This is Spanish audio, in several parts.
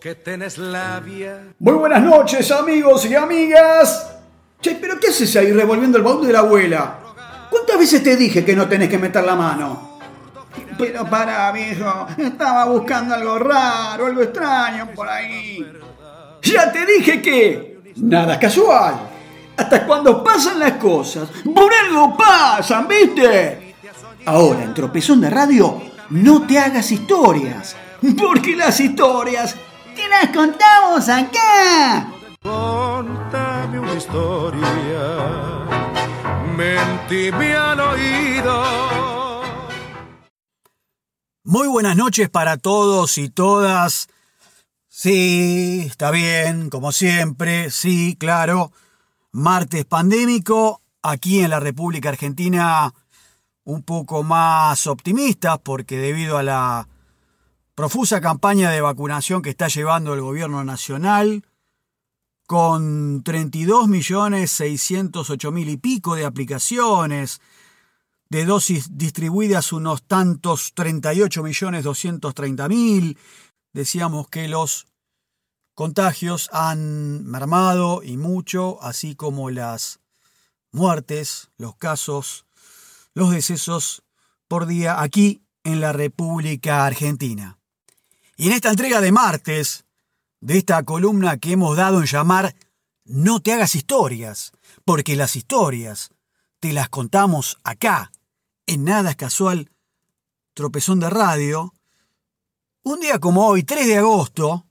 Que tenés labia. Muy buenas noches, amigos y amigas. Che, pero ¿qué haces ahí revolviendo el baúl de la abuela? ¿Cuántas veces te dije que no tenés que meter la mano? Pero para, viejo, estaba buscando algo raro, algo extraño por ahí. Ya te dije que nada casual. Hasta cuando pasan las cosas, por algo pasan, ¿viste? Ahora, en Tropezón de Radio, no te hagas historias. Porque las historias te las contamos acá. Contame una historia. Mentime al oído. Muy buenas noches para todos y todas. Sí, está bien, como siempre, sí, claro. Martes pandémico, aquí en la República Argentina un poco más optimistas porque debido a la profusa campaña de vacunación que está llevando el gobierno nacional, con 32.608.000 y pico de aplicaciones, de dosis distribuidas unos tantos 38.230.000, decíamos que los contagios han mermado y mucho, así como las muertes, los casos, los decesos por día aquí en la República Argentina. Y en esta entrega de martes, de esta columna que hemos dado en llamar No te hagas historias, porque las historias te las contamos acá, en Nada es Casual, Tropezón de Radio. Un día como hoy, 3 de agosto,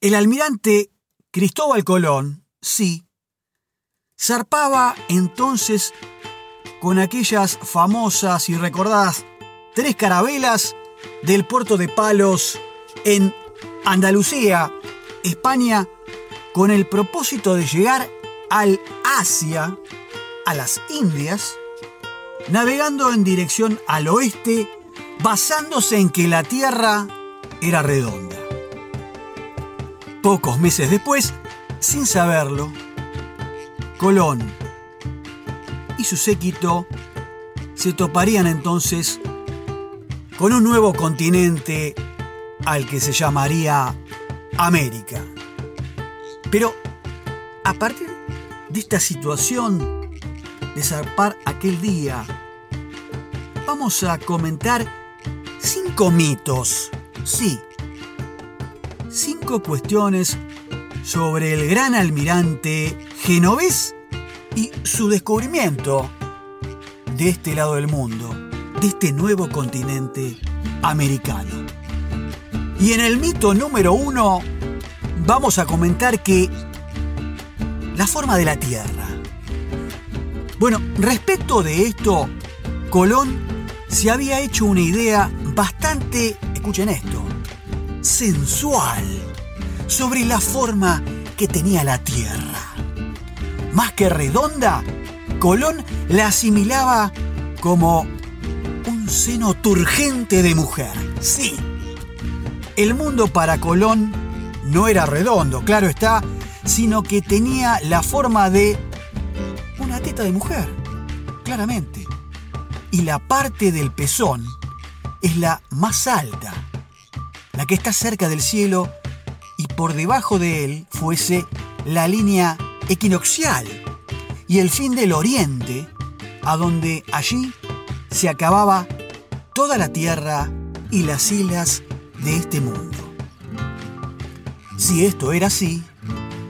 el almirante Cristóbal Colón, sí, zarpaba entonces con aquellas famosas y recordadas tres carabelas del puerto de Palos en Andalucía, España, con el propósito de llegar al Asia, a las Indias, navegando en dirección al oeste, basándose en que la Tierra era redonda. Pocos meses después, sin saberlo, Colón y su séquito se toparían entonces con un nuevo continente al que se llamaría América. Pero a partir de esta situación de zarpar aquel día, vamos a comentar cinco mitos, sí, cinco cuestiones sobre el gran almirante genovés y su descubrimiento de este lado del mundo, de este nuevo continente americano. Y en el mito número uno vamos a comentar que la forma de la Tierra. Bueno, respecto de esto, Colón se había hecho una idea bastante, escuchen esto, sensual sobre la forma que tenía la Tierra. Más que redonda, Colón la asimilaba como un seno turgente de mujer. Sí, el mundo para Colón no era redondo, claro está, sino que tenía la forma de una teta de mujer, claramente. Y la parte del pezón es la más alta, la que está cerca del cielo y por debajo de él fuese la línea equinoccial y el fin del oriente, a donde allí se acababa toda la tierra y las islas de este mundo. Si esto era así,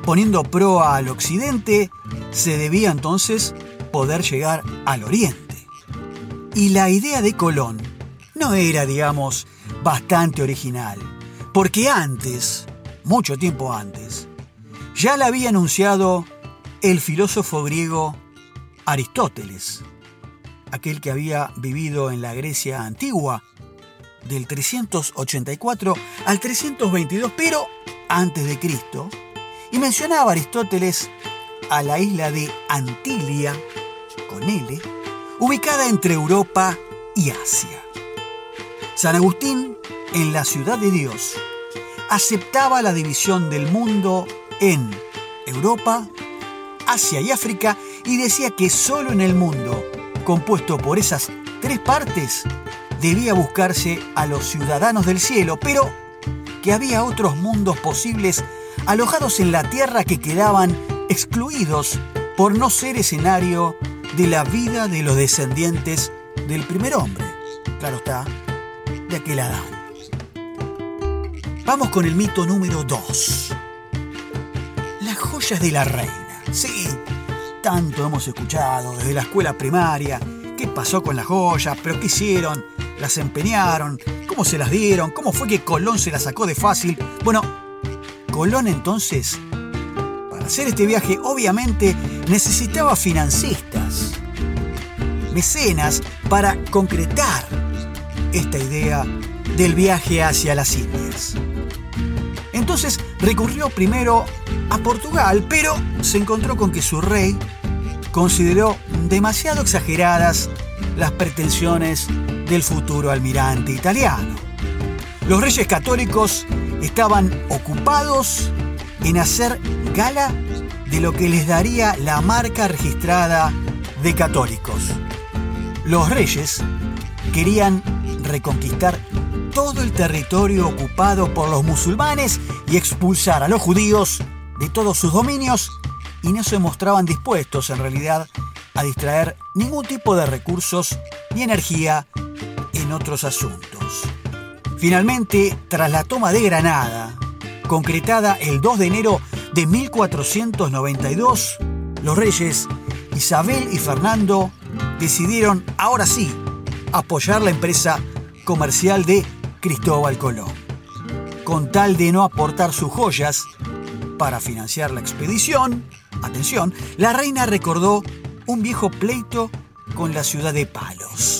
poniendo proa al occidente, se debía entonces poder llegar al oriente. Y la idea de Colón no era, digamos, bastante original, porque antes, mucho tiempo antes, ya la había anunciado el filósofo griego Aristóteles, aquel que había vivido en la Grecia antigua del 384 al 322, pero antes de Cristo, y mencionaba Aristóteles a la isla de Antilia, con L, ubicada entre Europa y Asia. San Agustín, en la ciudad de Dios, aceptaba la división del mundo en Europa, Asia y África y decía que solo en el mundo, compuesto por esas tres partes, debía buscarse a los ciudadanos del cielo, pero que había otros mundos posibles alojados en la Tierra que quedaban excluidos por no ser escenario de la vida de los descendientes del primer hombre. Claro está, de aquel Adán. Vamos con el mito número 2. Las joyas de la reina. Sí, tanto hemos escuchado desde la escuela primaria. ¿Qué pasó con las joyas? ¿Pero qué hicieron? ¿Las empeñaron? ¿Cómo se las dieron? ¿Cómo fue que Colón se las sacó de fácil? Bueno, Colón entonces, para hacer este viaje, obviamente necesitaba financistas, mecenas, para concretar esta idea del viaje hacia las Indias. Entonces recurrió primero a Portugal, pero se encontró con que su rey consideró demasiado exageradas las pretensiones del futuro almirante italiano. Los reyes católicos estaban ocupados en hacer gala de lo que les daría la marca registrada de católicos. Los reyes querían reconquistar todo el territorio ocupado por los musulmanes y expulsar a los judíos de todos sus dominios y no se mostraban dispuestos en realidad a distraer ningún tipo de recursos ni energía en otros asuntos. Finalmente, tras la toma de Granada, concretada el 2 de enero de 1492, los reyes Isabel y Fernando decidieron, ahora sí, apoyar la empresa comercial de Cristóbal Colón. Con tal de no aportar sus joyas para financiar la expedición, atención, la reina recordó un viejo pleito con la ciudad de Palos.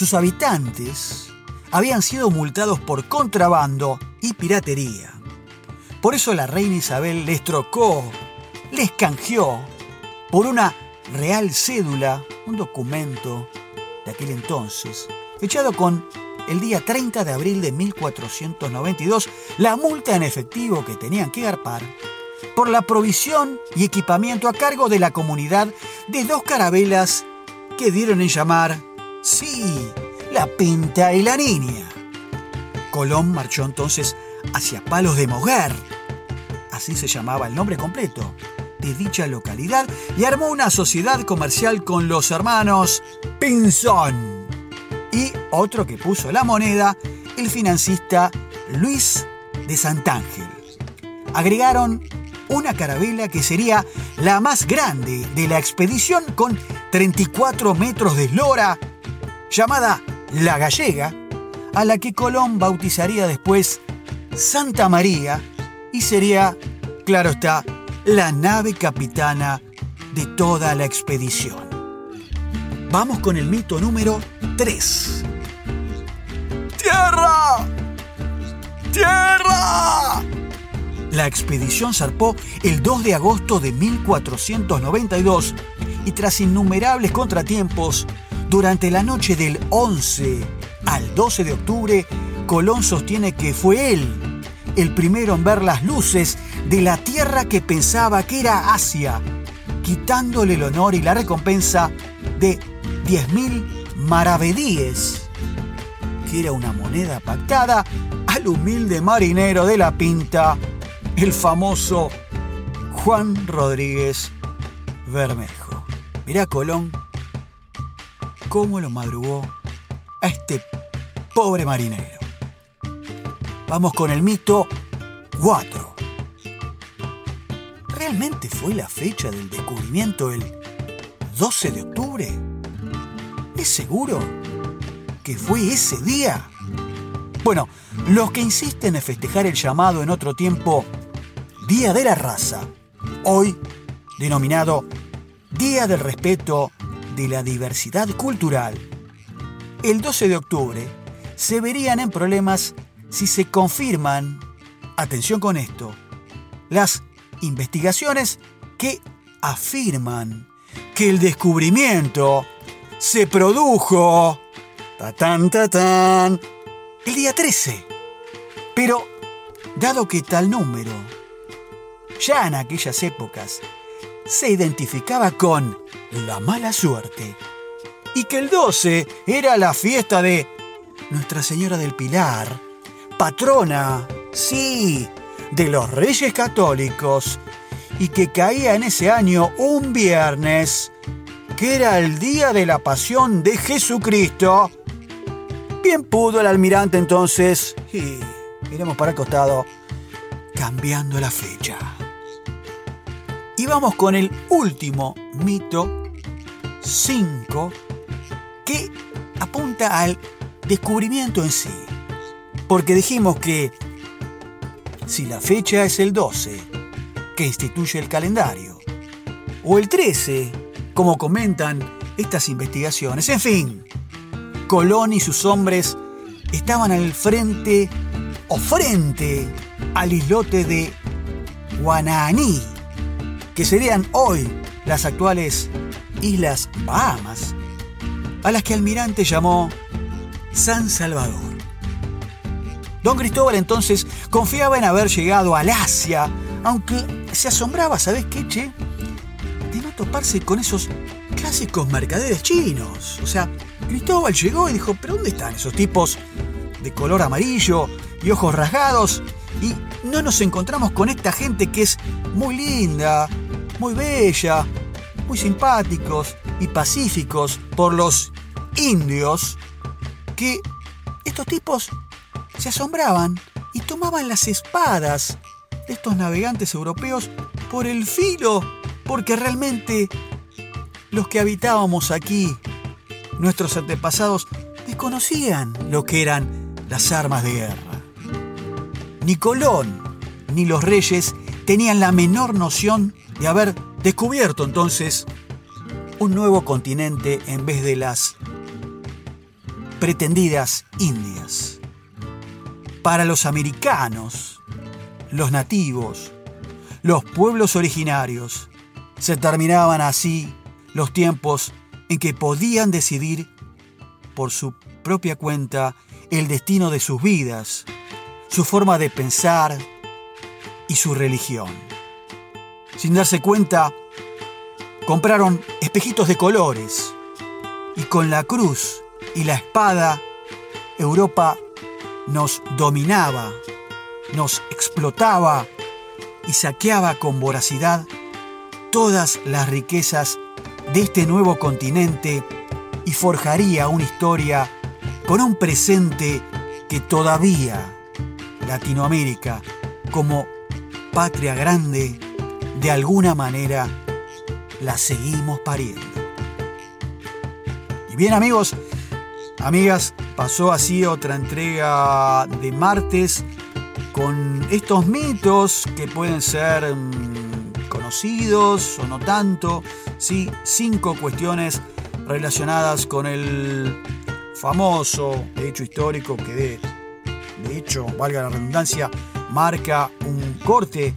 Sus habitantes habían sido multados por contrabando y piratería. Por eso la reina Isabel les trocó, les canjeó por una real cédula, un documento de aquel entonces, fechado con el día 30 de abril de 1492, la multa en efectivo que tenían que garpar por la provisión y equipamiento a cargo de la comunidad de dos carabelas que dieron en llamar, sí, la Pinta y la Niña. Colón marchó entonces hacia Palos de Moguer, así se llamaba el nombre completo de dicha localidad, y armó una sociedad comercial con los hermanos Pinzón y otro que puso la moneda, el financista Luis de Santángel. Agregaron una carabela que sería la más grande de la expedición con 34 metros de eslora, llamada La Gallega, a la que Colón bautizaría después Santa María y sería, claro está, la nave capitana de toda la expedición. Vamos con el mito número 3. ¡Tierra! ¡Tierra! La expedición zarpó el 2 de agosto de 1492 y tras innumerables contratiempos, durante la noche del 11 al 12 de octubre, Colón sostiene que fue él el primero en ver las luces de la tierra que pensaba que era Asia, quitándole el honor y la recompensa de 10.000 maravedíes, que era una moneda pactada al humilde marinero de la Pinta, el famoso Juan Rodríguez Bermejo. Mirá Colón cómo lo madrugó a este pobre marinero. Vamos con el mito 4. ¿Realmente fue la fecha del descubrimiento el 12 de octubre? ¿Es seguro que fue ese día? Bueno, los que insisten en festejar el llamado en otro tiempo Día de la Raza, hoy denominado Día del Respeto de la Diversidad Cultural, el 12 de octubre se verían en problemas si se confirman, atención con esto, las investigaciones que afirman que el descubrimiento se produjo el día 13. Pero, dado que tal número, ya en aquellas épocas, se identificaba con la mala suerte, y que el 12 era la fiesta de Nuestra Señora del Pilar, patrona Sí, de los Reyes Católicos, y que caía en ese año un viernes, que era el día de la pasión de Jesucristo. Bien pudo el almirante entonces, y miremos para el costado, cambiando la fecha. Y vamos con el último mito, 5, que apunta al descubrimiento en sí. Porque dijimos que si la fecha es el 12, que instituye el calendario, o el 13, como comentan estas investigaciones, en fin, Colón y sus hombres estaban al frente o frente al islote de Guananí, que serían hoy las actuales Islas Bahamas, a las que Almirante llamó San Salvador. Don Cristóbal entonces confiaba en haber llegado al Asia, aunque se asombraba, ¿sabes qué, che? De no toparse con esos clásicos mercaderes chinos. O sea, Cristóbal llegó y dijo, ¿pero dónde están esos tipos de color amarillo y ojos rasgados? Y no nos encontramos con esta gente que es muy linda, muy bella, muy simpáticos y pacíficos por los indios, que estos tipos se asombraban y tomaban las espadas de estos navegantes europeos por el filo, porque realmente los que habitábamos aquí, nuestros antepasados, desconocían lo que eran las armas de guerra. Ni Colón ni los reyes tenían la menor noción de haber descubierto entonces un nuevo continente en vez de las pretendidas Indias. Para los americanos, los nativos, los pueblos originarios, se terminaban así los tiempos en que podían decidir por su propia cuenta el destino de sus vidas, su forma de pensar y su religión. Sin darse cuenta, compraron espejitos de colores y con la cruz y la espada, Europa nos dominaba, nos explotaba y saqueaba con voracidad todas las riquezas de este nuevo continente y forjaría una historia con un presente que todavía Latinoamérica, como patria grande, de alguna manera la seguimos pariendo. Y bien amigos, amigas, pasó así otra entrega de martes con estos mitos que pueden ser mm, conocidos o no tanto, sí, cinco cuestiones relacionadas con el famoso hecho histórico que de, hecho, valga la redundancia, marca un corte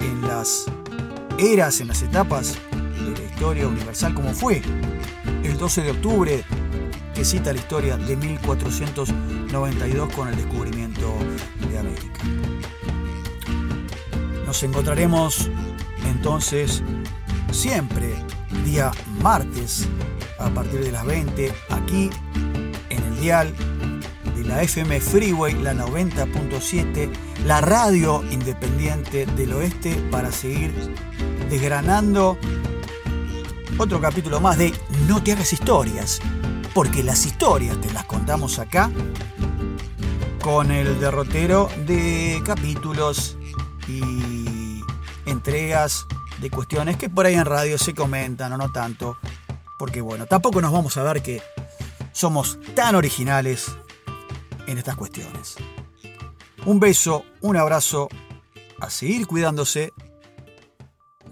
en las eras, en las etapas de la historia universal, como fue el 12 de octubre, que cita la historia de 1492 con el descubrimiento de América. Nos encontraremos entonces siempre día martes a partir de las 20 aquí en el dial la FM Freeway, la 90.7, la radio independiente del oeste para seguir desgranando otro capítulo más de No te hagas historias, porque las historias te las contamos acá con el derrotero de capítulos y entregas de cuestiones que por ahí en radio se comentan o no tanto, porque bueno, tampoco nos vamos a ver que somos tan originales en estas cuestiones. Un beso, un abrazo, a seguir cuidándose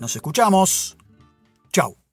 nos escuchamos. Chao.